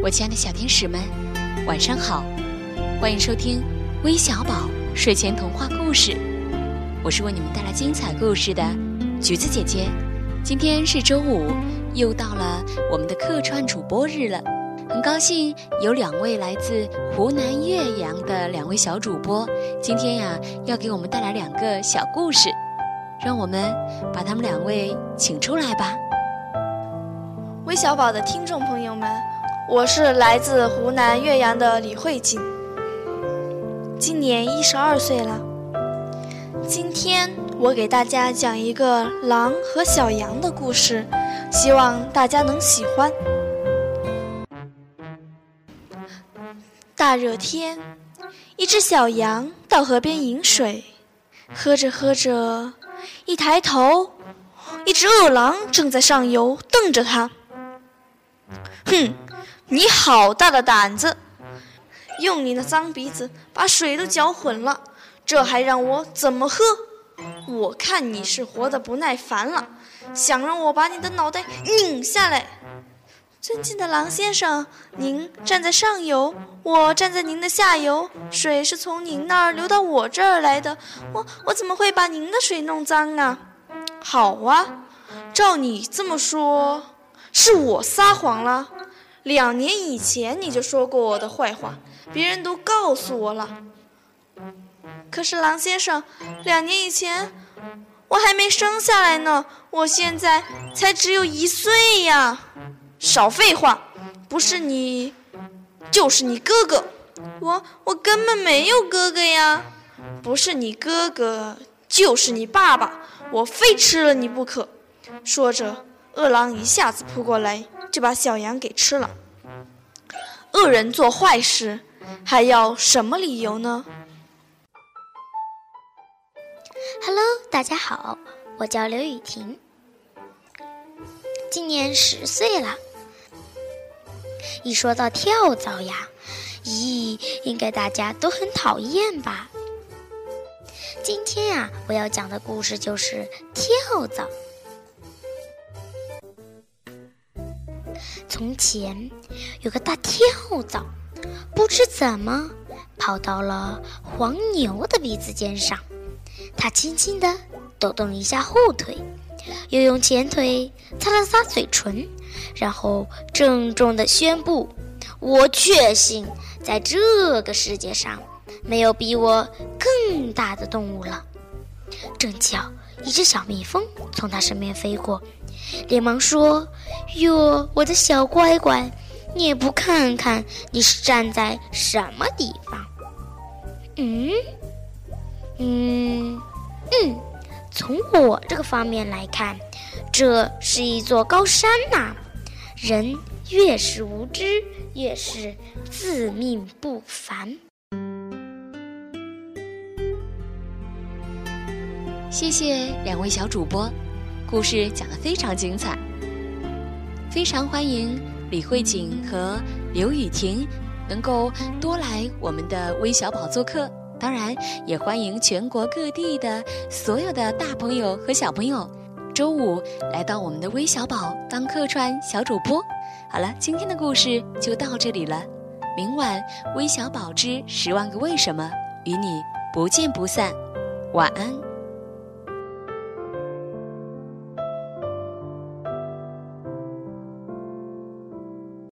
我亲爱的小天使们，晚上好！欢迎收听微小宝睡前童话故事，我是为你们带来精彩故事的橘子姐姐。今天是周五，又到了我们的客串主播日了，很高兴有两位来自湖南岳阳的两位小主播，今天呀要给我们带来两个小故事，让我们把他们两位请出来吧。微小宝的听众朋友们，我是来自湖南岳阳的李慧锦，今年一十二岁了。今天我给大家讲一个狼和小羊的故事，希望大家能喜欢。大热天，一只小羊到河边饮水，喝着喝着，一抬头，一只饿狼正在上游瞪着它。哼，你好大的胆子！用你那脏鼻子把水都搅混了，这还让我怎么喝？我看你是活得不耐烦了，想让我把你的脑袋拧下来。尊敬的狼先生，您站在上游，我站在您的下游，水是从您那儿流到我这儿来的，我我怎么会把您的水弄脏啊？好啊，照你这么说，是我撒谎了。两年以前你就说过我的坏话，别人都告诉我了。可是狼先生，两年以前我还没生下来呢，我现在才只有一岁呀！少废话，不是你，就是你哥哥。我我根本没有哥哥呀！不是你哥哥，就是你爸爸，我非吃了你不可。说着，饿狼一下子扑过来。就把小羊给吃了。恶人做坏事，还要什么理由呢？Hello，大家好，我叫刘雨婷，今年十岁了。一说到跳蚤呀，咦，应该大家都很讨厌吧？今天呀，我要讲的故事就是跳蚤。从前有个大跳蚤，不知怎么跑到了黄牛的鼻子尖上。它轻轻地抖动了一下后腿，又用前腿擦了擦嘴唇，然后郑重地宣布：“我确信，在这个世界上没有比我更大的动物了。”正巧一只小蜜蜂从它身边飞过。连忙说：“哟，我的小乖乖，你也不看看你是站在什么地方？嗯，嗯，嗯，从我这个方面来看，这是一座高山呐。人越是无知，越是自命不凡。”谢谢两位小主播。故事讲得非常精彩，非常欢迎李慧锦和刘雨婷能够多来我们的微小宝做客。当然，也欢迎全国各地的所有的大朋友和小朋友，周五来到我们的微小宝当客串小主播。好了，今天的故事就到这里了。明晚微小宝之十万个为什么与你不见不散。晚安。